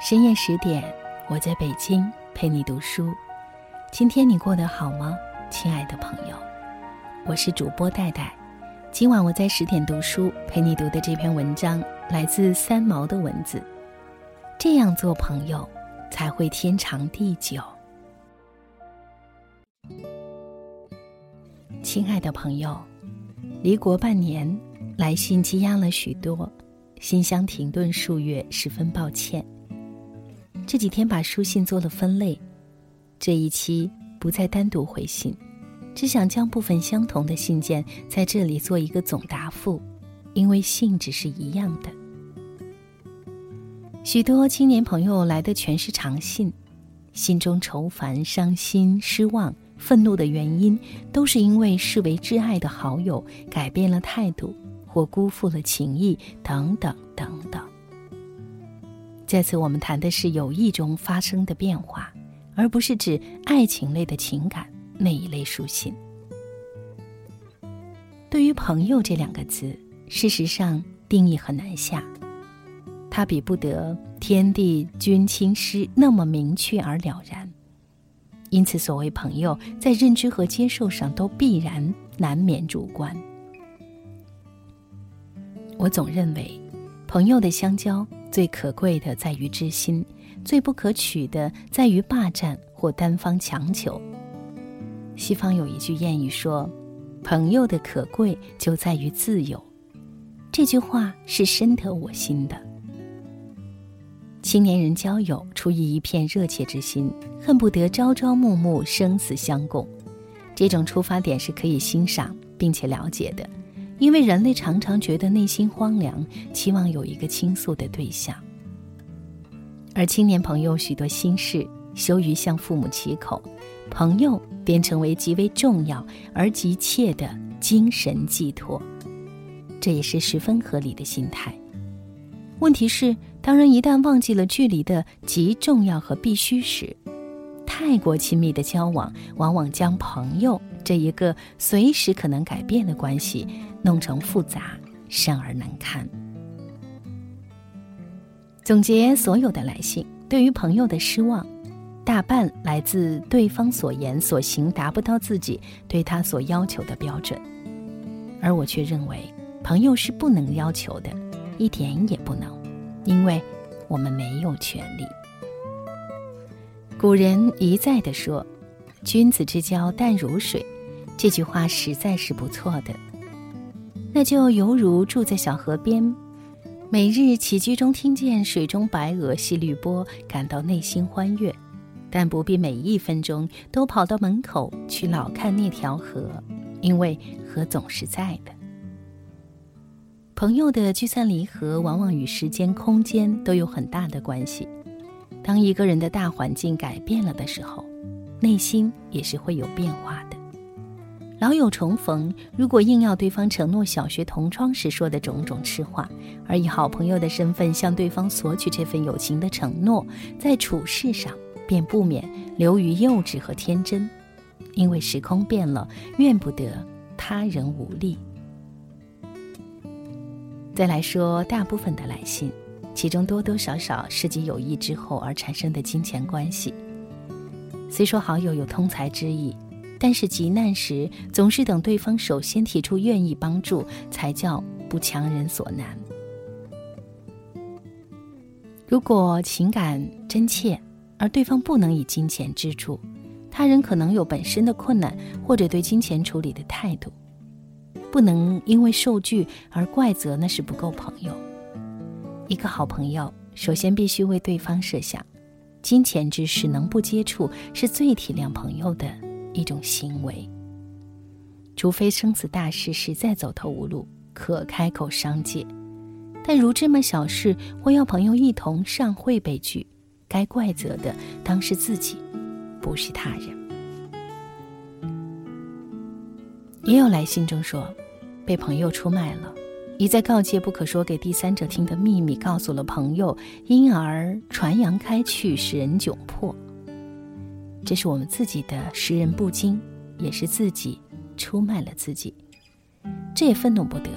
深夜十点，我在北京陪你读书。今天你过得好吗，亲爱的朋友？我是主播戴戴。今晚我在十点读书陪你读的这篇文章，来自三毛的文字。这样做朋友，才会天长地久。亲爱的朋友，离国半年，来信积压了许多，信箱停顿数月，十分抱歉。这几天把书信做了分类，这一期不再单独回信，只想将部分相同的信件在这里做一个总答复，因为性质是一样的。许多青年朋友来的全是长信，心中愁烦、伤心、失望、愤怒的原因，都是因为视为挚爱的好友改变了态度，或辜负了情谊，等等等等。在此我们谈的是友谊中发生的变化，而不是指爱情类的情感那一类书信。对于“朋友”这两个字，事实上定义很难下，它比不得“天地君亲师”那么明确而了然。因此，所谓朋友，在认知和接受上都必然难免主观。我总认为，朋友的相交。最可贵的在于知心，最不可取的在于霸占或单方强求。西方有一句谚语说：“朋友的可贵就在于自由。”这句话是深得我心的。青年人交友出于一片热切之心，恨不得朝朝暮暮生死相共，这种出发点是可以欣赏并且了解的。因为人类常常觉得内心荒凉，期望有一个倾诉的对象。而青年朋友许多心事羞于向父母启口，朋友便成为极为重要而急切的精神寄托，这也是十分合理的心态。问题是，当人一旦忘记了距离的极重要和必须时，太过亲密的交往，往往将朋友这一个随时可能改变的关系。弄成复杂，生而难堪。总结所有的来信，对于朋友的失望，大半来自对方所言所行达不到自己对他所要求的标准，而我却认为，朋友是不能要求的，一点也不能，因为我们没有权利。古人一再的说：“君子之交淡如水”，这句话实在是不错的。那就犹如住在小河边，每日起居中听见水中白鹅戏绿波，感到内心欢悦，但不必每一分钟都跑到门口去老看那条河，因为河总是在的。朋友的聚散离合，往往与时间、空间都有很大的关系。当一个人的大环境改变了的时候，内心也是会有变化的。老友重逢，如果硬要对方承诺小学同窗时说的种种痴话，而以好朋友的身份向对方索取这份友情的承诺，在处事上便不免流于幼稚和天真，因为时空变了，怨不得他人无力。再来说大部分的来信，其中多多少少涉及友谊之后而产生的金钱关系。虽说好友有通财之意。但是急难时，总是等对方首先提出愿意帮助，才叫不强人所难。如果情感真切，而对方不能以金钱支助，他人可能有本身的困难，或者对金钱处理的态度，不能因为受拒而怪责，那是不够朋友。一个好朋友，首先必须为对方设想，金钱之事能不接触，是最体谅朋友的。一种行为，除非生死大事实在走投无路，可开口商借，但如这么小事或要朋友一同上会被拒，该怪责的当是自己，不是他人。也有来信中说，被朋友出卖了，一再告诫不可说给第三者听的秘密告诉了朋友，因而传扬开去，使人窘迫。这是我们自己的识人不精，也是自己出卖了自己。这也愤怒不得，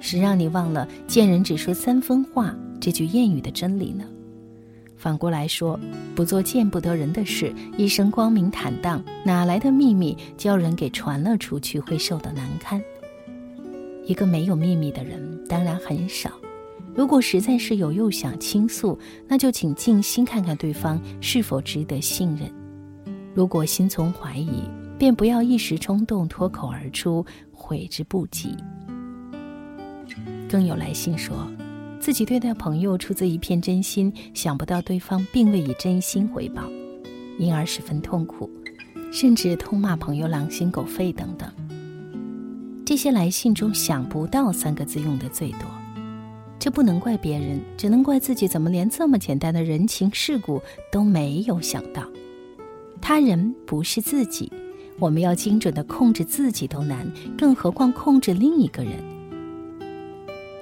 是让你忘了“见人只说三分话”这句谚语的真理呢？反过来说，不做见不得人的事，一生光明坦荡，哪来的秘密叫人给传了出去会受的难堪？一个没有秘密的人当然很少。如果实在是有又想倾诉，那就请静心看看对方是否值得信任。如果心存怀疑，便不要一时冲动脱口而出，悔之不及。更有来信说。自己对待朋友出自一片真心，想不到对方并未以真心回报，因而十分痛苦，甚至痛骂朋友狼心狗肺等等。这些来信中“想不到”三个字用的最多，这不能怪别人，只能怪自己怎么连这么简单的人情世故都没有想到。他人不是自己，我们要精准的控制自己都难，更何况控制另一个人。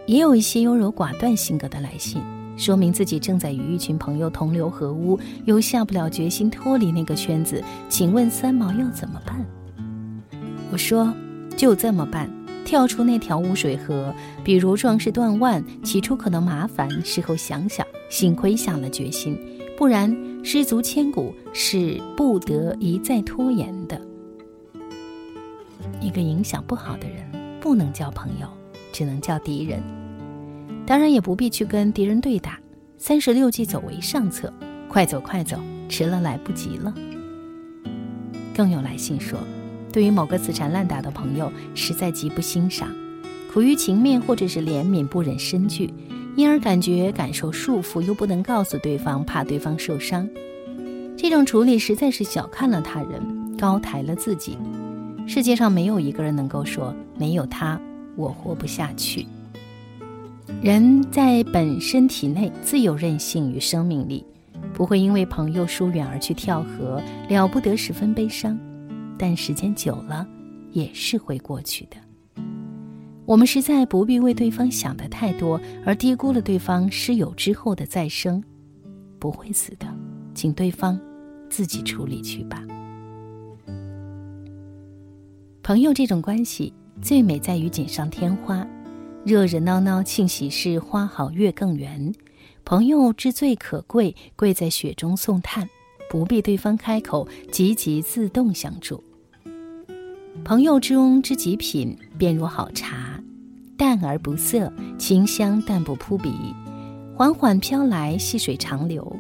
也有一些优柔寡断性格的来信，说明自己正在与一群朋友同流合污，又下不了决心脱离那个圈子。请问三毛要怎么办？我说，就这么办，跳出那条污水河。比如壮士断腕，起初可能麻烦，事后想想，幸亏下了决心，不然失足千古是不得一再拖延的。一个影响不好的人，不能交朋友，只能叫敌人。当然也不必去跟敌人对打，三十六计走为上策，快走快走，迟了来不及了。更有来信说，对于某个死缠烂打的朋友，实在极不欣赏，苦于情面或者是怜悯不忍深拒，因而感觉感受束缚，又不能告诉对方，怕对方受伤。这种处理实在是小看了他人，高抬了自己。世界上没有一个人能够说没有他，我活不下去。人在本身体内自有韧性与生命力，不会因为朋友疏远而去跳河，了不得十分悲伤。但时间久了，也是会过去的。我们实在不必为对方想的太多，而低估了对方失友之后的再生。不会死的，请对方自己处理去吧。朋友这种关系，最美在于锦上添花。热热闹闹庆喜事，花好月更圆。朋友之最可贵，贵在雪中送炭，不必对方开口，积极自动相助。朋友之中之极品，便如好茶，淡而不涩，清香淡不扑鼻，缓缓飘来，细水长流。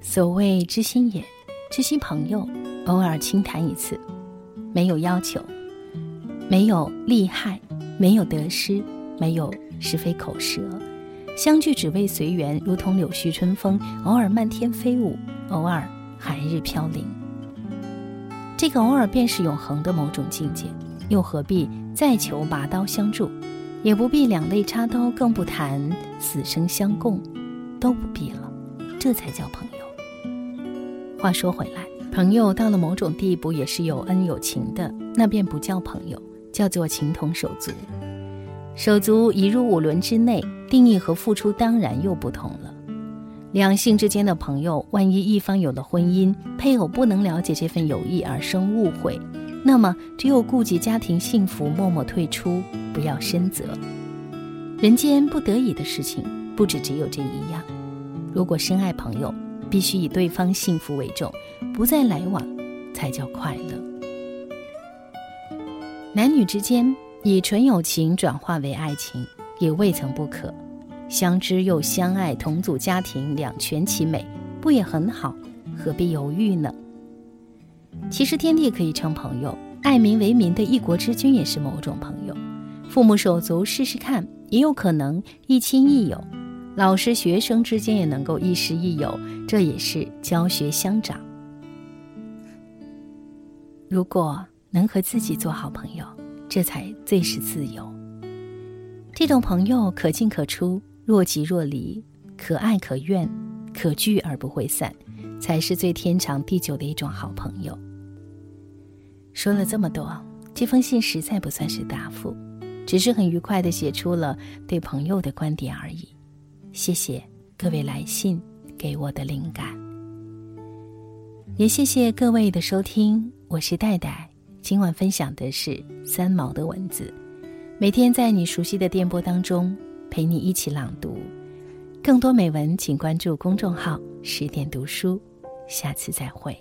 所谓知心也，知心朋友，偶尔轻谈一次，没有要求，没有利害，没有得失。没有是非口舌，相聚只为随缘，如同柳絮春风，偶尔漫天飞舞，偶尔寒日飘零。这个偶尔便是永恒的某种境界，又何必再求拔刀相助，也不必两肋插刀，更不谈死生相共，都不必了，这才叫朋友。话说回来，朋友到了某种地步也是有恩有情的，那便不叫朋友，叫做情同手足。手足已入五伦之内，定义和付出当然又不同了。两性之间的朋友，万一一方有了婚姻，配偶不能了解这份友谊而生误会，那么只有顾及家庭幸福，默默退出，不要深责。人间不得已的事情，不止只有这一样。如果深爱朋友，必须以对方幸福为重，不再来往，才叫快乐。男女之间。以纯友情转化为爱情，也未曾不可。相知又相爱，同组家庭，两全其美，不也很好？何必犹豫呢？其实天地可以称朋友，爱民为民的一国之君也是某种朋友。父母手足试试看，也有可能一亲一友。老师学生之间也能够亦师亦友，这也是教学相长。如果能和自己做好朋友。这才最是自由。这种朋友可进可出，若即若离，可爱可怨，可聚而不会散，才是最天长地久的一种好朋友。说了这么多，这封信实在不算是答复，只是很愉快的写出了对朋友的观点而已。谢谢各位来信给我的灵感，也谢谢各位的收听，我是戴戴。今晚分享的是三毛的文字，每天在你熟悉的电波当中陪你一起朗读。更多美文，请关注公众号十点读书，下次再会。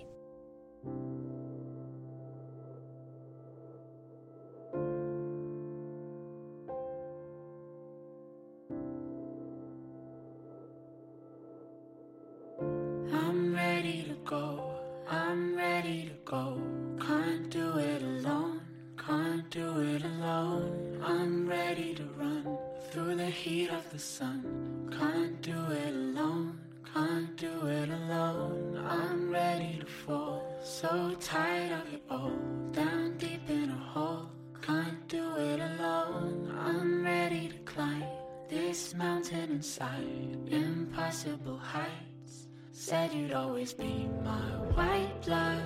through the heat of the sun. Can't do it alone, can't do it alone. I'm ready to fall, so tired of it all. Down deep in a hole, can't do it alone. I'm ready to climb this mountain inside, impossible heights. Said you'd always be my white blood,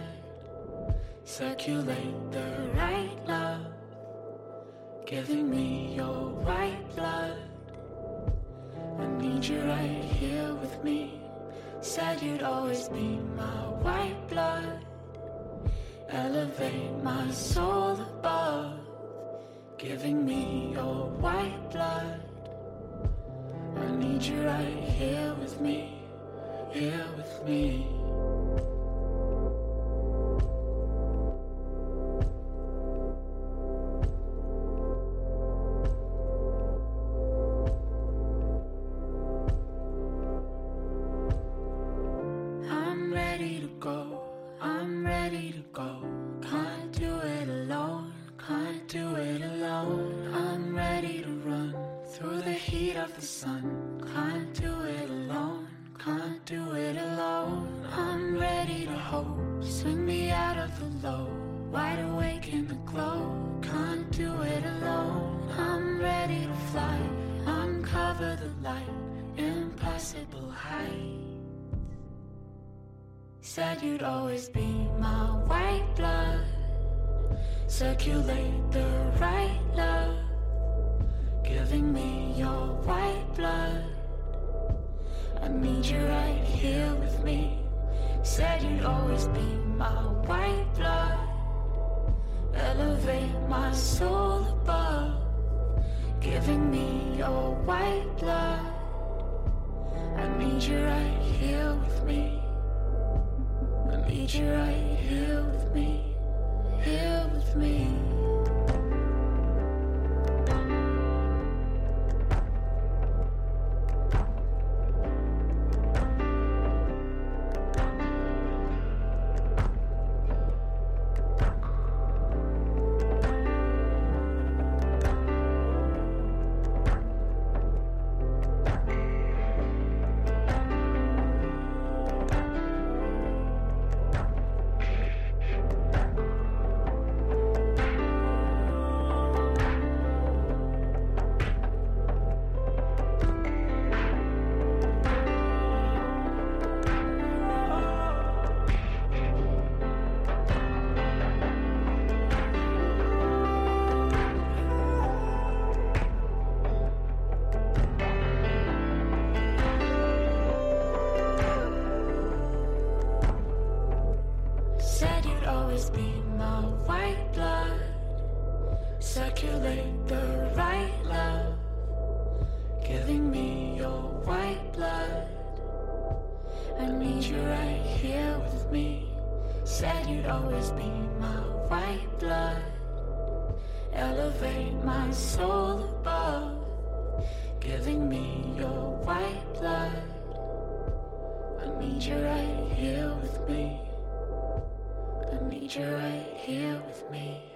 circulate the right love. Giving me your white blood. I need you right here with me. Said you'd always be my white blood. Elevate my soul above. Giving me your white blood. I need you right here with me, here with me. Ready to run through the heat of the sun. Can't do it alone, can't do it alone. I'm ready to hope, swing me out of the low. Wide awake in the glow, can't do it alone. I'm ready to fly, uncover the light, impossible height. Said you'd always be my white blood. Circulate the right love. Giving me your white blood. I need you right here with me. Said you'd always be my white blood. Elevate my soul above. Giving me your white blood. I need you right here with me. I need you right here with me, here with me. Always be my white blood. Circulate the right love. Giving me your white blood. I need you right here with me. Said you'd always be my white blood. Elevate my soul above. Giving me your white blood. I need you right here with me. Need you right here with me.